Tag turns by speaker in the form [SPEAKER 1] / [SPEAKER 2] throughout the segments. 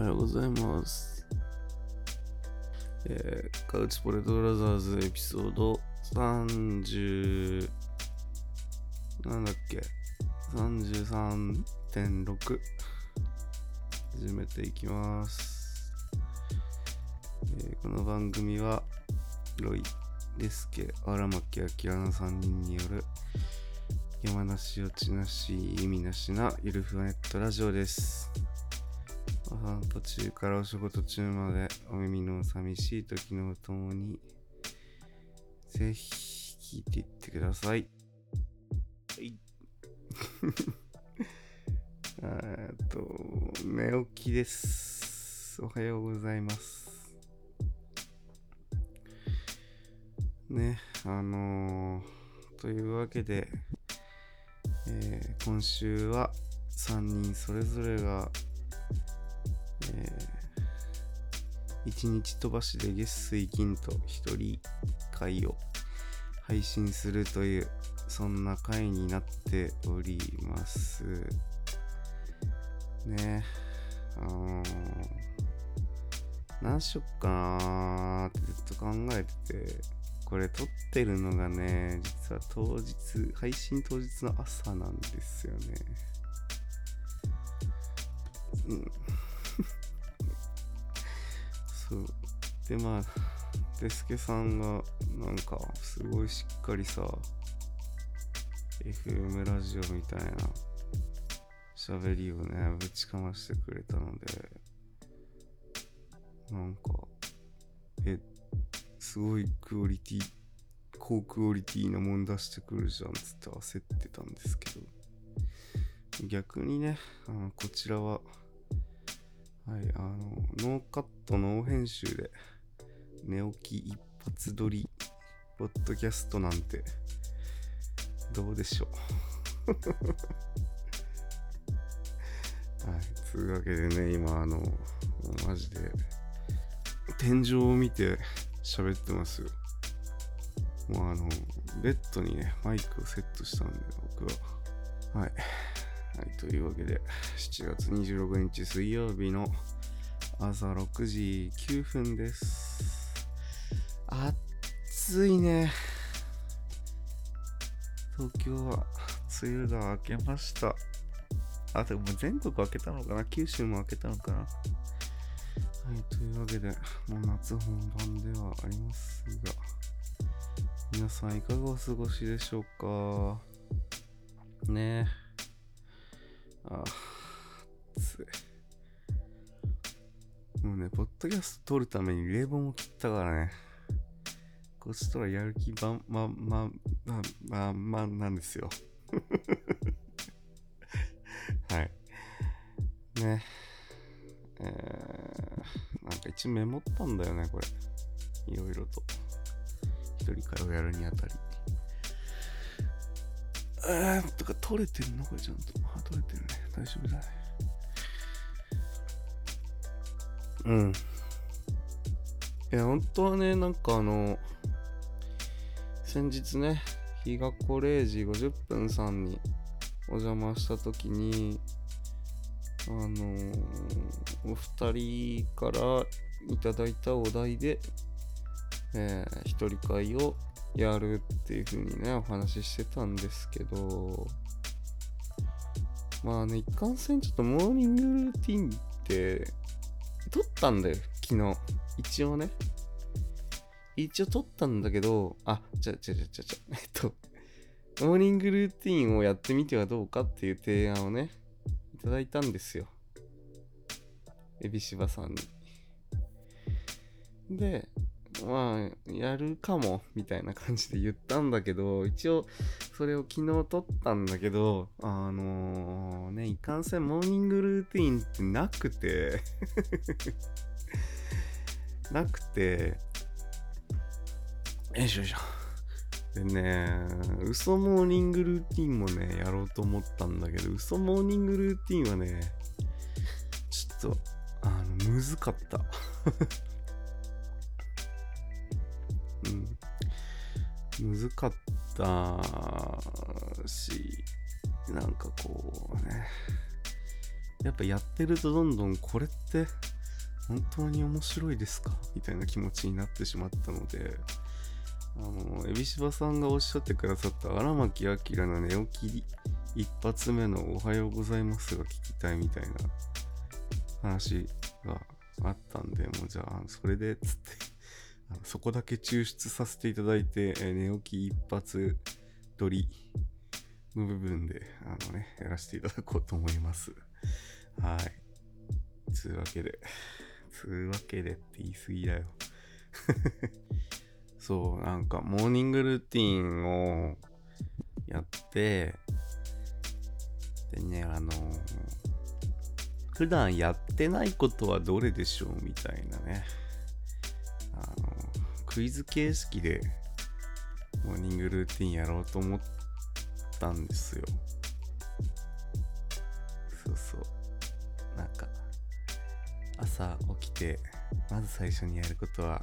[SPEAKER 1] はようございます。えー、カウチポテトブラザーズエピソード30なんだっけ？33.6始めていきます、えーこの番組はロイ、デスケ、荒牧明の3人による山梨落ちなし意味なしなゆるふわネットラジオです。お散歩中からお仕事中までお耳の寂しい時のお供にぜひ聞いていってください。はい。えーっと、寝起きです。おはようございます。ね、あのー、というわけで、えー今週は3人それぞれがえー、1日飛ばしで月水金と1人1回を配信するというそんな回になっております。ね。あのー、何しよっかなーってずっと考えててこれ撮ってるのがね実は当日配信当日の朝なんですよね。うんそう。で、まあ、デスケさんが、なんか、すごいしっかりさ、FM ラジオみたいな喋りをね、ぶちかましてくれたので、なんか、え、すごいクオリティ、高クオリティなもん出してくるじゃんつって焦ってたんですけど、逆にね、あのこちらは、はい、あの、ノーカット、ノー編集で、寝起き一発撮り、ポッドキャストなんて、どうでしょう。はい、つうわけでね、今、あの、マジで、天井を見て喋ってますよ。もうあの、ベッドにね、マイクをセットしたんで、僕は。はい。はい、というわけで、7月26日水曜日の朝6時9分です。暑いね。東京は梅雨が明けました。あ、でも全国明けたのかな？九州も明けたのかな？はい、というわけで、もう夏本番ではありますが、皆さんいかがお過ごしでしょうか？ねえ。ああ、暑い。もうね、ポッドキャスト撮るために冷房も切ったからね。こっちとらやる気ばん、ま、ま、ま、ま、ま、なんですよ。はい。ね。えー、なんか一応メモったんだよね、これ。いろいろと。一人会をやるにあたり。えー、とか取れてるのこれちゃんと。あ、取れてるね。大丈夫だね。うん。いや、本当はね、なんかあの、先日ね、日がこ0時50分さんにお邪魔したときに、あのーお二人からいただいたお題で、えー一人会をやるっていう風にね、お話ししてたんですけど、まあね、一貫性ちょっとモーニングルーティンって、撮ったんだよ、昨日。一応ね。一応撮ったんだけど、あ、じゃ、じゃ、じゃ、じゃ、じゃ、えっと、モーニングルーティンをやってみてはどうかっていう提案をね、いただいたんですよ。エビシバさんに。で、まあ、やるかも、みたいな感じで言ったんだけど、一応、それを昨日撮ったんだけど、あのね、いかんせんモーニングルーティンってなくて、なくて、よいしょよいしょ。でね、嘘モーニングルーティンもね、やろうと思ったんだけど、嘘モーニングルーティンはね、ちょっと、あの、むずかった。うん。むずかったし、なんかこうね、やっぱやってるとどんどんこれって本当に面白いですか？みたいな気持ちになってしまったので、あの、エビシバさんがおっしゃってくださった荒牧明の寝起き一発目のおはようございますが聞きたいみたいな話があったんで、もうじゃあ、それでっ、つって。そこだけ抽出させていただいて、え寝起き一発撮りの部分で、あのね、やらせていただこうと思います。はい。つうわけで、つうわけでって言い過ぎだよ。そう、なんか、モーニングルーティンをやって、でね、あの普段やってないことはどれでしょうみたいなね。クイズ形式でモーニングルーティンやろうと思ったんですよ。そうそう。なんか、朝起きて、まず最初にやることは、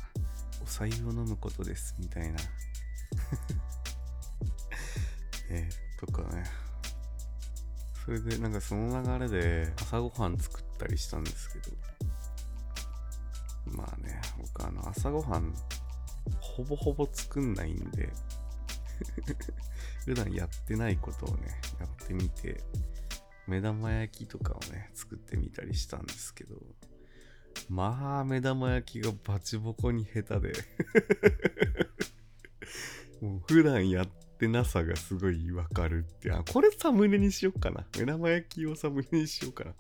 [SPEAKER 1] お白湯を飲むことです、みたいな。えとかね。それでなんかその流れで朝ごはん作ったりしたんですけどまあね僕あの朝ごはんほぼほぼ作んないんで 普段やってないことをねやってみて目玉焼きとかをね作ってみたりしたんですけどまあ目玉焼きがバチボコに下手で もう普段やってなさがすごいわかるって。あ、これサムネにしよっかな。目玉焼きをサムネにしようかな。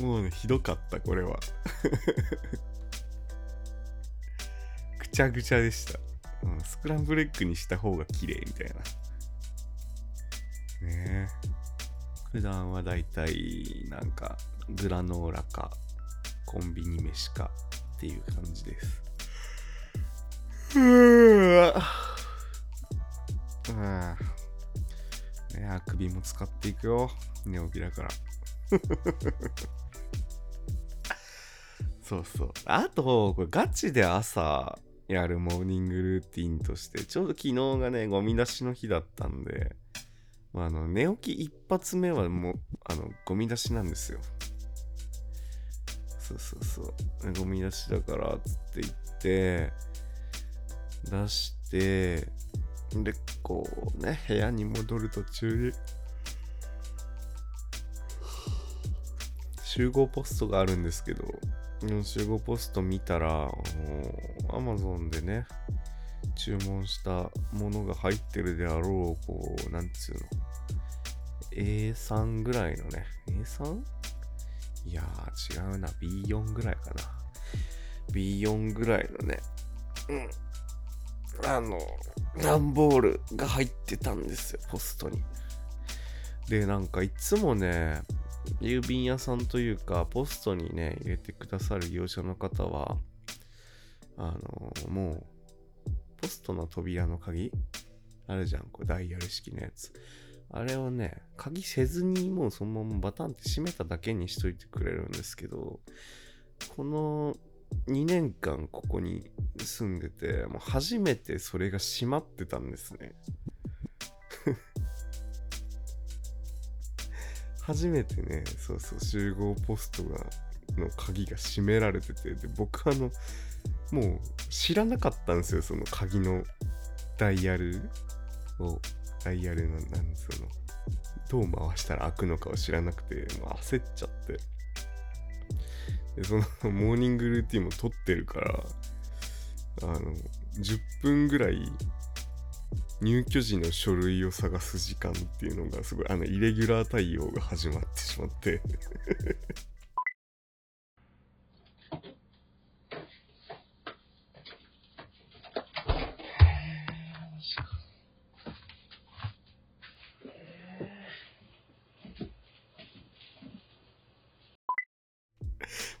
[SPEAKER 1] もうね、ひどかった、これは。ぐちゃぐちゃでした。うん、スクランブルエッグにした方が綺麗みたいな。ねえ。普段はだいたいなんかグラノーラかコンビニ飯かっていう感じです。ふぅ。あねあくびも使っていくよ。寝起きだから。そうそう。あと、これガチで朝やるモーニングルーティンとして、ちょうど昨日がね、ゴミ出しの日だったんで、まあ、あの寝起き一発目はもう、あの、ゴミ出しなんですよ。そうそうそう。ゴミ出しだから、つって言って、出して、で、こうね、部屋に戻る途中に、集合ポストがあるんですけど、集合ポスト見たら、アマゾンでね、注文したものが入ってるであろう、こう、なんつうの、A3 ぐらいのね、A3? いやー、違うな、B4 ぐらいかな。B4 ぐらいのね、うん、あの、段ボールが入ってたんですよ、ポストに。で、なんかいつもね、郵便屋さんというか、ポストにね、入れてくださる業者の方は、あの、もう、ポストの扉の鍵？あるじゃん、こうダイヤル式のやつ。あれをね、鍵せずにもうそのままバタンって閉めただけにしといてくれるんですけど、この2年間ここに住んでて、もう初めてそれが閉まってたんですね。初めてね、そうそう、集合ポストが、の鍵が閉められてて、で、僕あの、もう知らなかったんですよ、その鍵のダイヤルを、ダイヤルの、なんつうの、どう回したら開くのかを知らなくて、もう焦っちゃって。で、そのモーニングルーティンも撮ってるから、あの、10分ぐらい入居時の書類を探す時間っていうのがすごいあのイレギュラー対応が始まってしまって。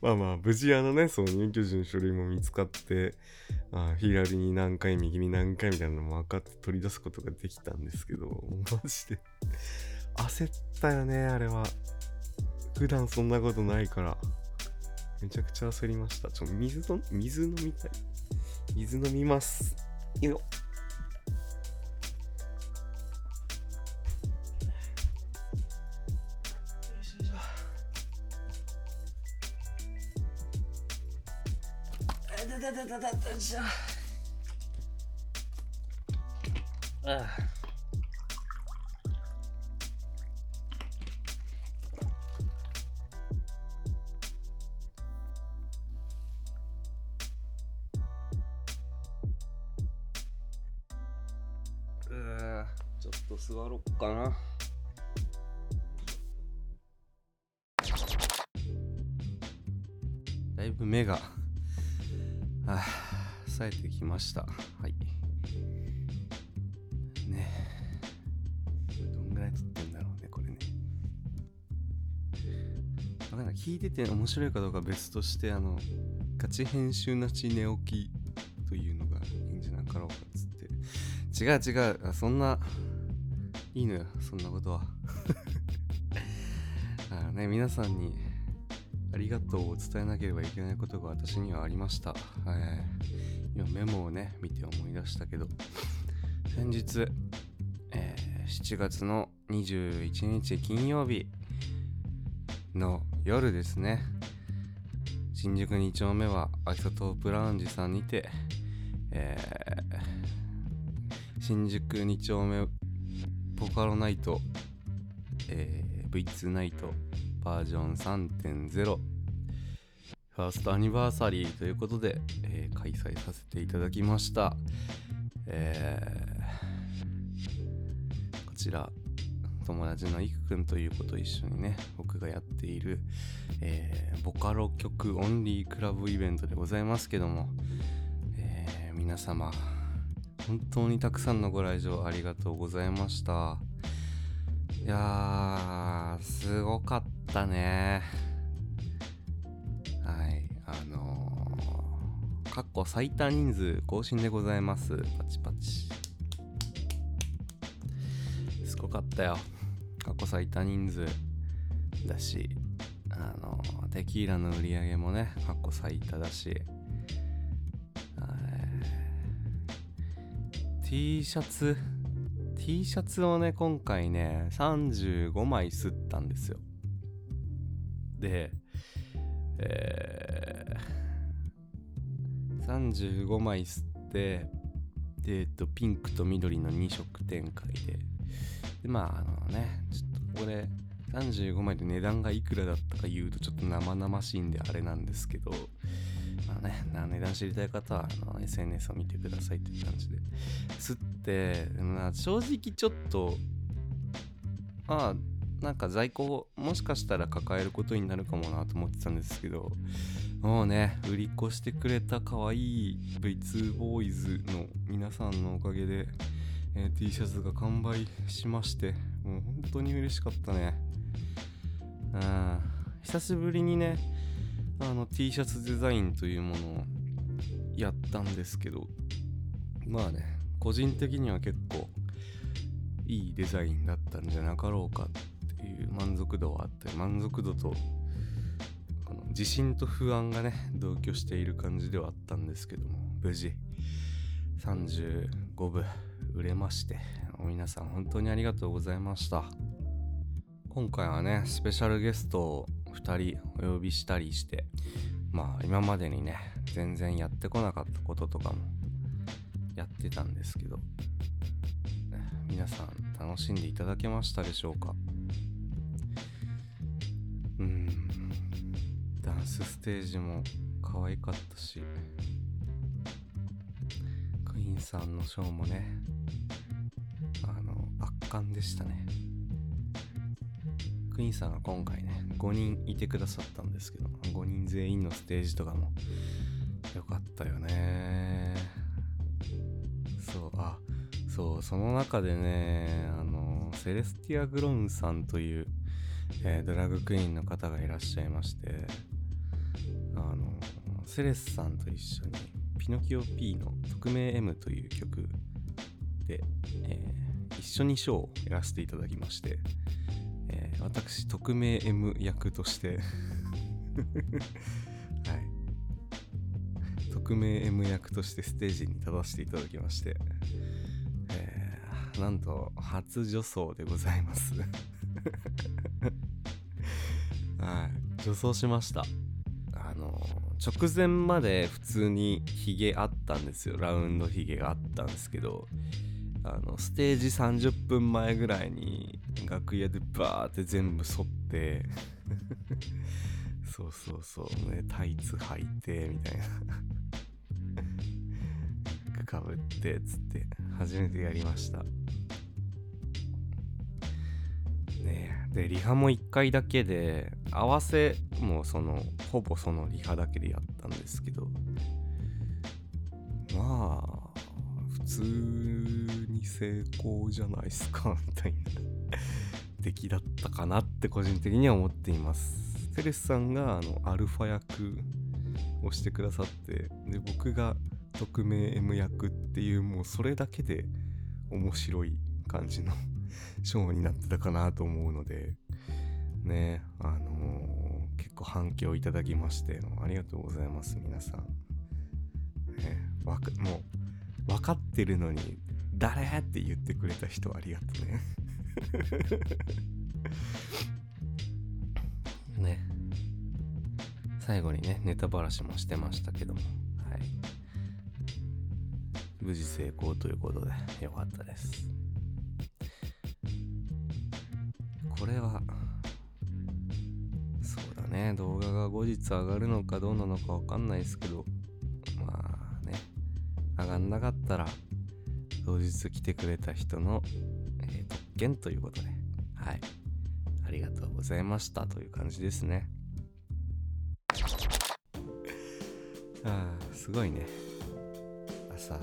[SPEAKER 1] まあまあ無事あのねその入居時の書類も見つかってあ左に何回右に何回みたいなのも分かって取り出すことができたんですけどマジで。焦ったよねあれは。普段そんなことないから。めちゃくちゃ焦りました。ちょ水と水飲みたい。水飲みます。よ。っだだじゃあ。あちょっと座ろっかな。だいぶ目が。あ。冴えてきました。はい。ね。どんぐらい撮ってんだろうねこれね。わかんない聞いてて面白いかどうか別としてあのガチ編集なし寝起きというのがいいんじゃなかろうかっつって。違う違う。そんないいのよ。そんなことは。あね皆さんにありがとうを伝えなければいけないことが私にはありました。えー、今メモをね、見て思い出したけど、先日、えー、7月の21日金曜日の夜ですね、新宿2丁目はアイソトープラウンジさんにて、えー、新宿2丁目ポカロナイト、えー、V2 ナイトバージョン3.0ファーストアニバーサリーということで、えー、開催させていただきました、えー、こちら友達のいくくんという子と一緒にね僕がやっている、えー、ボカロ曲オンリークラブイベントでございますけども、えー、皆様本当にたくさんのご来場ありがとうございました。いやーすごかったね。かっこ最多人数更新でございます。パチパチ。すごかったよ。過去最多人数だし。あの、テキーラの売り上げもね過去最多だし。T シャツ T シャツをね今回ね35枚吸ったんですよ。でえー、35枚吸ってでえっとピンクと緑の2色展開ででまああのねちょっとここで35枚で値段がいくらだったか言うとちょっと生々しいんであれなんですけどまあね、値段知りたい方はあの SNS を見てくださいという感じで。吸って、まあ、正直ちょっと、まあ、なんか在庫をもしかしたら抱えることになるかもなと思ってたんですけど、もうね、売り越してくれた可愛い V2 ボーイズの皆さんのおかげで、えー、T シャツが完売しまして、もう本当に嬉しかったね。うん、久しぶりにね、あの T シャツデザインというものをやったんですけどまあね個人的には結構いいデザインだったんじゃなかろうかいう満足度はあって満足度とこの自信と不安がね同居している感じではあったんですけども無事35部売れまして皆さん本当にありがとうございました。今回はねスペシャルゲストを2人お呼びしたりしてまあ今までにね全然やってこなかったこととかもやってたんですけど皆さん楽しんでいただけましたでしょうか？スステージも可愛かったしクイーンさんのショーもねあの圧巻でしたね。クイーンさんが今回ね5人いてくださったんですけど5人全員のステージとかもよかったよね。そうあそうその中でねあのセレスティア・グロンさんという、えー、ドラッグクイーンの方がいらっしゃいましてセレスさんと一緒にピノキオ P の匿名 M という曲で、えー、一緒にショーをやらせていただきまして、えー、私、匿名 M 役として はい、匿名 M 役としてステージに立たせていただきまして、えー、なんと初女装でございます。はい。女装しました。あの直前まで普通にヒゲあったんですよ。ラウンドヒゲがあったんですけど。あのステージ30分前ぐらいに楽屋でバーって全部剃って。そうそうそう。ねタイツ履いてみたいな。かぶってっつって。初めてやりました。でリハも1回だけで合わせもそのほぼそのリハだけでやったんですけど。まあ普通に成功じゃないっすか みたいな。出来だったかなって個人的には思っています。セレスさんがあのアルファ役をしてくださってで僕が匿名 M 役っていうもうそれだけで面白い感じのショーになってたかなと思うのでねあのー、結構反響いただきましてありがとうございます皆さん、ね、わかもう分かってるのに誰って言ってくれた人ありがとうね。ね。最後にねネタばらしもしてましたけども。はい。無事成功ということでよかったです。これは。そうだね。動画が後日上がるのかどうなのかわかんないですけど。まあね。上がんなかったら当日来てくれた人の、えー、特権ということで。はい。ありがとうございました。という感じですね。ああすごいね。朝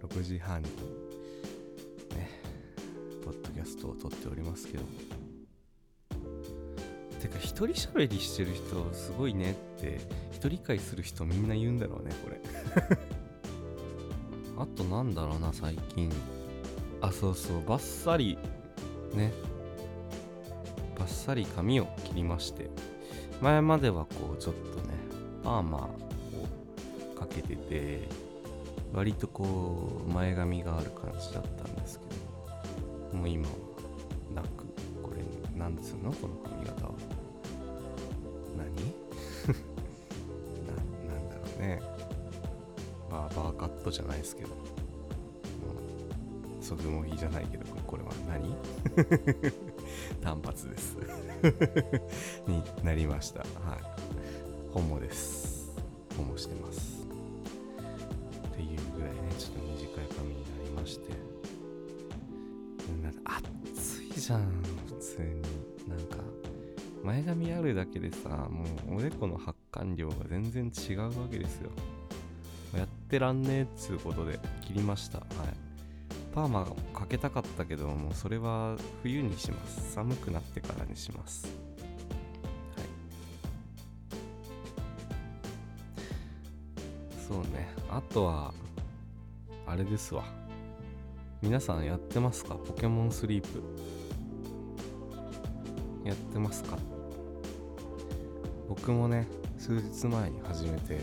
[SPEAKER 1] 6時半にねポッドキャストを撮っておりますけど。てか一人喋りしてる人すごいねって一人会する人みんな言うんだろうねこれ。あとなんだろうな最近。あそうそうバッサリね。バッサリ髪を切りまして。前まではこうちょっとねパーマーをかけてて割とこう前髪がある感じだったんですけどもう今はなくこれなんつうの？このバーバーカットじゃないですけど。そぐもぎじゃないけどこれは何？単発です。になりました。はい。ホモです。ホモしてます。っていうぐらいねちょっと短い髪になりまして。なんか暑いじゃん普通に。なんか前髪あるだけでさもうおでこの発汗量が全然違うわけですよ。ってらんねえっつうことで切りました。はい。パーマかけたかったけどもうそれは冬にします。寒くなってからにします。はい。そうね。あとはあれですわ。皆さんやってますか？ポケモンスリープ。やってますか？僕もね数日前に始めて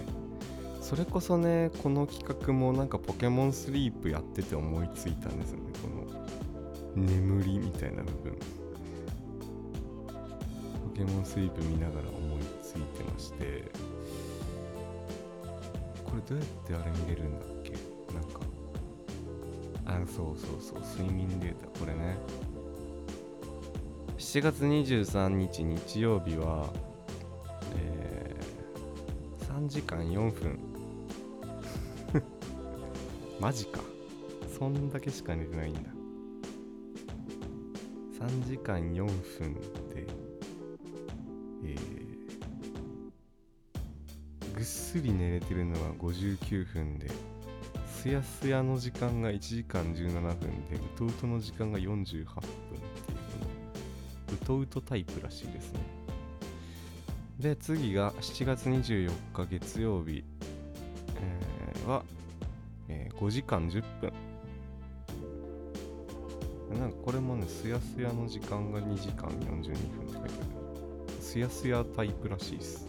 [SPEAKER 1] それこそねこの企画もなんかポケモンスリープやってて思いついたんですよね。この眠りみたいな部分。ポケモンスリープ見ながら思いついてまして。これどうやってあれ見れるんだっけ？なんか。あそうそうそう。睡眠データ。これね。7月23日日曜日はえー、3時間4分。マジか。そんだけしか寝てないんだ。3時間4分でえー、ぐっすり寝れてるのは59分ですやすやの時間が1時間17分でうとうとの時間が48分っていうのうとうとタイプらしいですね。で次が7月24日月曜日、えー
[SPEAKER 2] は、えー、5時間10分。なんかこれもねすやすやの時間が2時間42分って書いてある。すやすやタイプらしいです。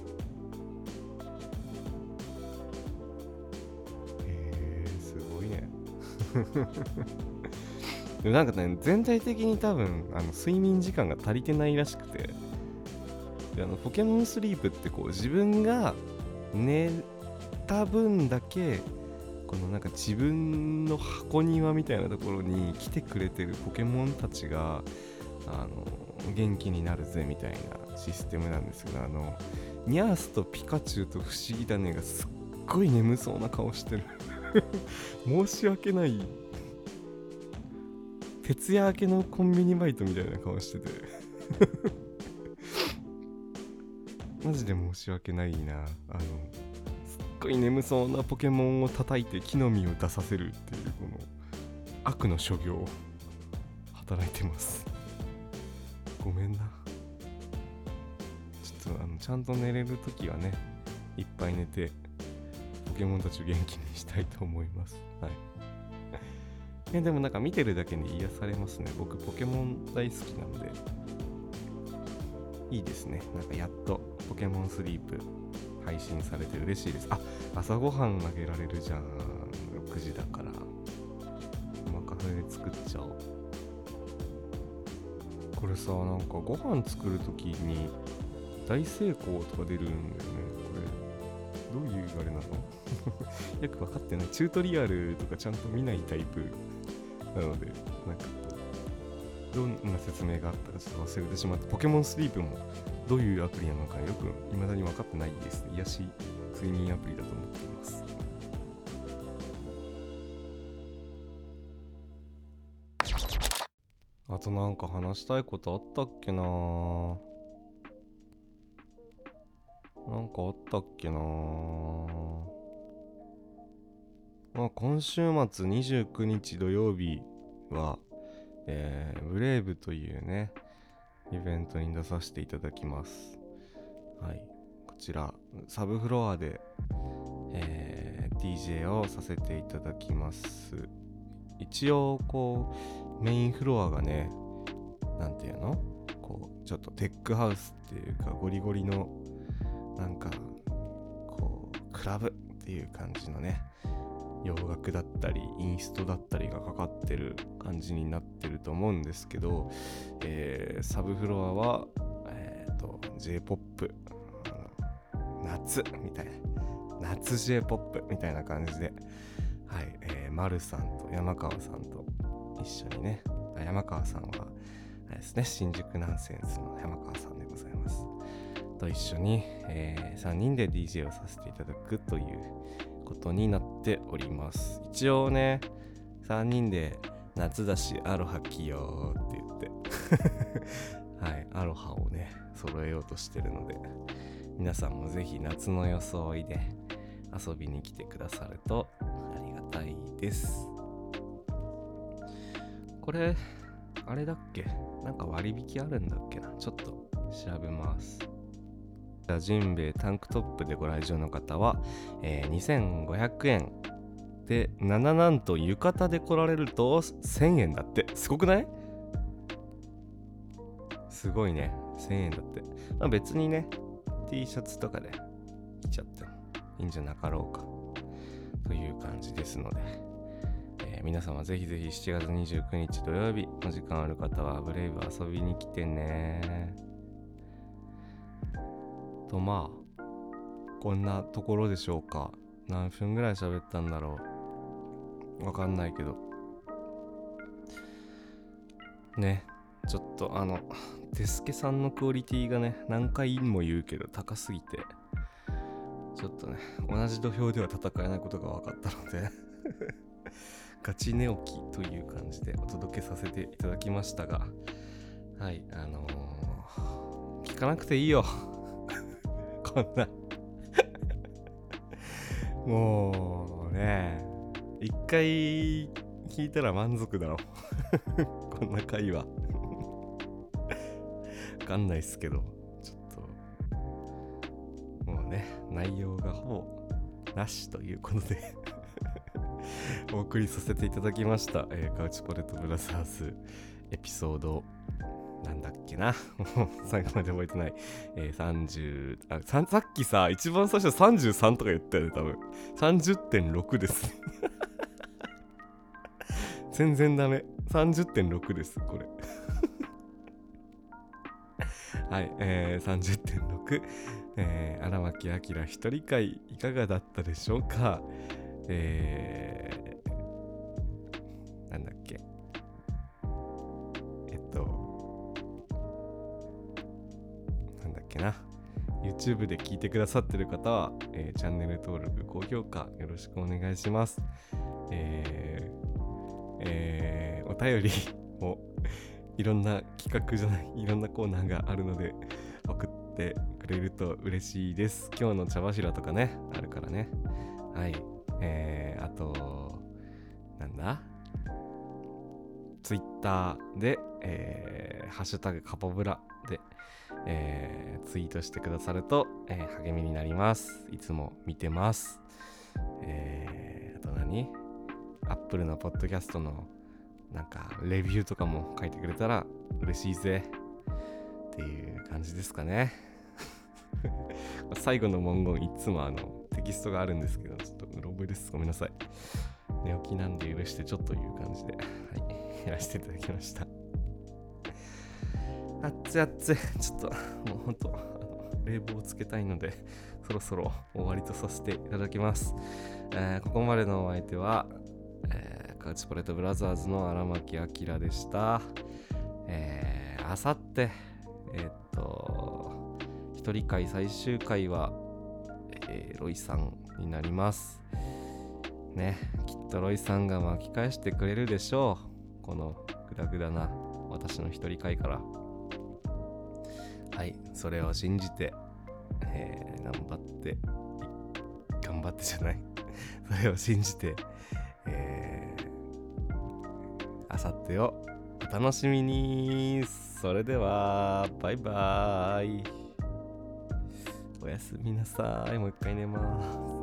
[SPEAKER 2] へえすごいね。でもなんかね全体的に多分あの睡眠時間が足りてないらしくて。であのポケモンスリープってこう自分が寝た分だけこのなんか自分の箱庭みたいなところに来てくれてるポケモンたちがあの元気になるぜみたいなシステムなんですよあのニャースとピカチュウと不思議種がすっごい眠そうな顔してる。申し訳ない。徹夜明けのコンビニバイトみたいな顔してて。マジで申し訳ないな。あのごい眠そうなポケモンを叩いて木の実を出させるっていうこの悪の所業働いてます。ごめんな。ちょっとあのちゃんと寝れる時はねいっぱい寝てポケモンたちを元気にしたいと思います。はい。え でもなんか見てるだけで癒されますね。僕ポケモン大好きなので。いいですね。なんかやっとポケモンスリープ。配信されて嬉しいです。あ朝ごはんあげられるじゃん。6時だから。おまかせで作っちゃおう。これさなんかご飯作るときに大成功とか出るんだよね。これどういうあれなの？よく分かってない。チュートリアルとかちゃんと見ないタイプ。なのでなんかどんな説明があったかちょっと忘れてしまってポケモンスリープもどういうアプリなのかよく未だに分かってないですね。癒し睡眠アプリだと思っています。あとなんか話したいことあったっけな。なんかあったっけな。まあ、今週末29日土曜日は、えー、ブレイブというね、イベントに出させていただきます。はい。こちら、サブフロアで、えー、DJ をさせていただきます。一応、こう、メインフロアがね、なんていうの？こう、ちょっとテックハウスっていうか、ゴリゴリの、なんか、こう、クラブっていう感じのね、洋楽だったりインストだったりがかかってる感じになってると思うんですけど、えー、サブフロアは、えーと、J-POP 夏みたいな夏 J-POP みたいな感じではい、えー、丸さんと山川さんと一緒にね山川さんはあれですね新宿ナンセンスの山川さんでございます。と一緒に、えー、3人で DJ をさせていただくということになっております。一応ね3人で夏だしアロハ着ようって言って。はいアロハをね揃えようとしてるので皆さんもぜひ夏の装いで遊びに来てくださるとありがたいです。これあれだっけ？なんか割引あるんだっけな？ちょっと調べます。ジンベエタンクトップでご来場の方は、えー、2500円。で7なんと浴衣で来られると1000円だって。すごくない？すごいね。1000円だって、まあ、別にね T シャツとかで着ちゃってもいいんじゃなかろうか。という感じですので、え、皆様ぜひぜひ7月29日土曜日お時間ある方はブレイブ遊びに来てね。とまあこんなところでしょうか。何分ぐらい喋ったんだろう。わかんないけど。ね。ちょっとあのデスケさんのクオリティがね何回も言うけど高すぎて。ちょっとね同じ土俵では戦えないことが分かったので。ガチ寝起きという感じでお届けさせていただきましたが。はいあのー、聞かなくていいよ。んな。もうね一回聞いたら満足だろ。こんな会話。わかんないっすけど。ちょっと。もうね内容がほぼなしということで。お送りさせていただきました、えーカウチポテトブラザーズエピソードなんだっけな。最後まで覚えてない、えー30あささっきさ一番最初33とか言ったよね多分。30.6です。全然ダメ。30.6ですこれ。はい、えー、30.6、えー、荒牧明一人会いかがだったでしょうか。えけな。YouTube で聞いてくださってる方は、えーチャンネル登録高評価よろしくお願いします。えーえーお便り もいろんな企画じゃない いろんなコーナーがあるので送ってくれると嬉しいです。今日の茶柱とかねあるからね。はい。えー、あとなんだ？ツイッターで、えーハッシュタグカポブラ、えーツイートしてくださると、えー励みになります。いつも見てます。えー、あと何？アップルのポッドキャストのなんかレビューとかも書いてくれたら嬉しいぜ。っていう感じですかね。最後の文言いつもあのテキストがあるんですけどちょっとうろ覚えです。ごめんなさい。寝起きなんで許してちょっという感じではいやらせていただきました。あっつあっつちょっともうほんと冷房をつけたいので そろそろ終わりとさせていただきます、えーここまでのお相手は、えーカウチポレットブラザーズの荒牧明でした。えー、あさってえーっと一人会最終回は、えーロイさんになります。ねきっとロイさんが巻き返してくれるでしょう。このグダグダな私の一人会から。はいそれを信じて、えー頑張って頑張ってじゃない。それを信じてえ、あさってをお楽しみに。それではバイバーイ。おやすみなさい。もう一回寝ます。